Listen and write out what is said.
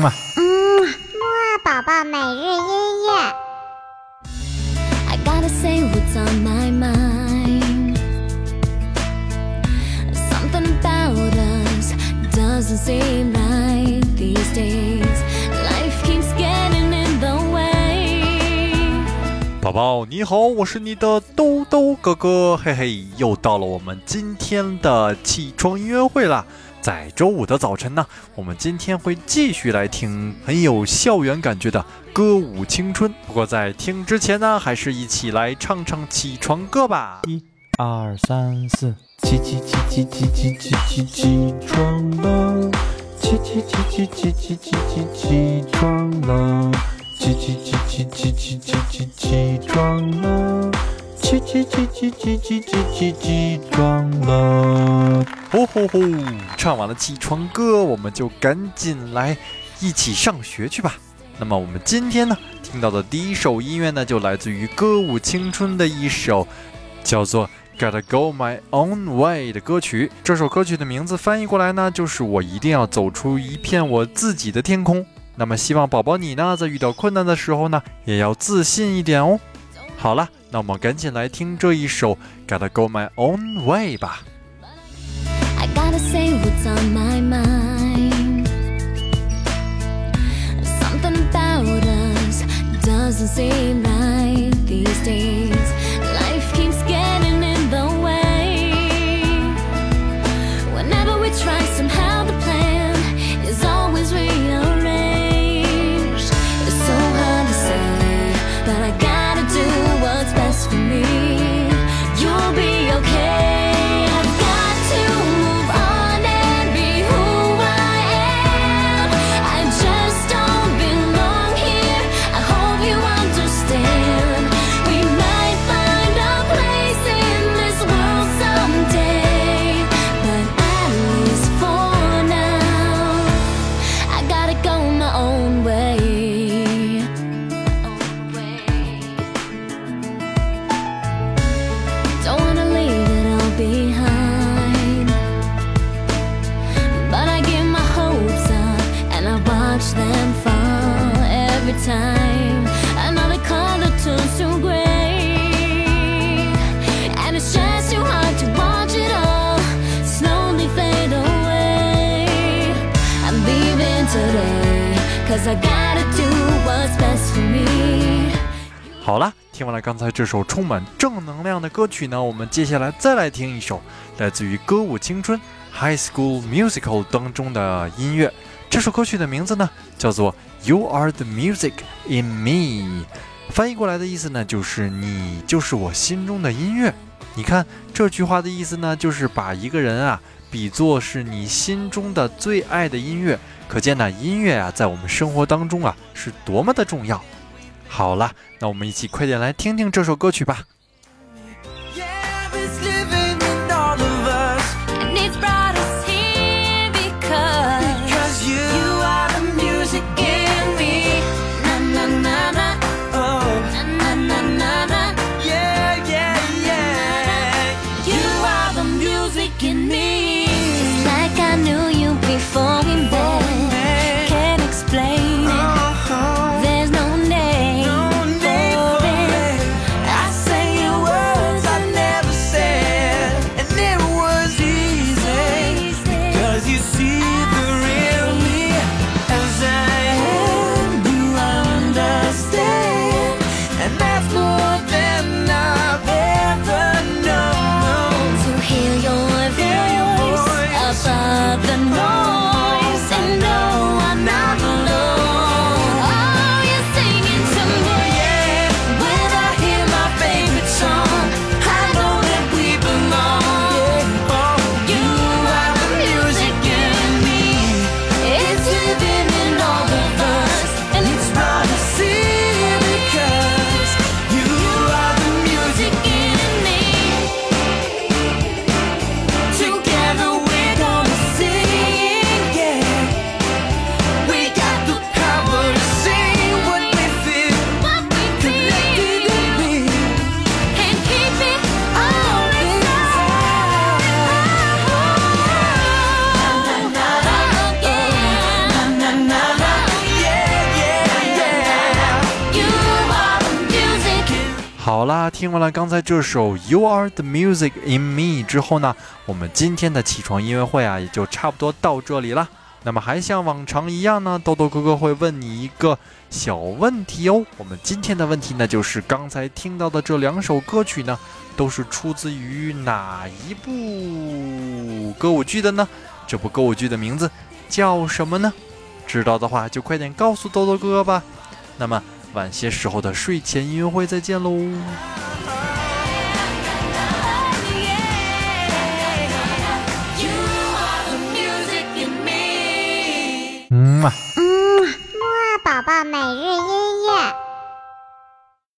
嘛。嗯，木二宝宝每日音乐。I gotta say what's on my mind. Something about us doesn't seem right these days. Life keeps getting in the way. 宝宝你好，我是你的兜兜哥哥，嘿嘿，又到了我们今天的起床音乐会啦。在周五的早晨呢，我们今天会继续来听很有校园感觉的歌舞青春。不过在听之前呢，还是一起来唱唱起床歌吧。一、二、三、四，起起起起起起起起起床了，起起起起起起起起起床了，起起起起起起起起起床了，起起起起起起起起起床了。呼呼呼！唱完了起床歌，我们就赶紧来一起上学去吧。那么我们今天呢，听到的第一首音乐呢，就来自于《歌舞青春》的一首叫做《Gotta Go My Own Way》的歌曲。这首歌曲的名字翻译过来呢，就是我一定要走出一片我自己的天空。那么希望宝宝你呢，在遇到困难的时候呢，也要自信一点哦。好了，那我们赶紧来听这一首《Gotta Go My Own Way》吧。I gotta say what's on my 好啦，听完了刚才这首充满正能量的歌曲呢，我们接下来再来听一首来自于《歌舞青春》（High School Musical） 当中的音乐。这首歌曲的名字呢叫做《You Are the Music in Me》，翻译过来的意思呢就是“你就是我心中的音乐”。你看这句话的意思呢，就是把一个人啊比作是你心中的最爱的音乐。可见呢，音乐啊在我们生活当中啊是多么的重要。好了，那我们一起快点来听听这首歌曲吧。好啦，听完了刚才这首《You Are the Music in Me》之后呢，我们今天的起床音乐会啊，也就差不多到这里了。那么还像往常一样呢，豆豆哥哥会问你一个小问题哦。我们今天的问题呢，就是刚才听到的这两首歌曲呢，都是出自于哪一部歌舞剧的呢？这部歌舞剧的名字叫什么呢？知道的话就快点告诉豆豆哥哥吧。那么晚些时候的睡前音乐会再见喽。嗯嘛。嗯，木二宝宝每日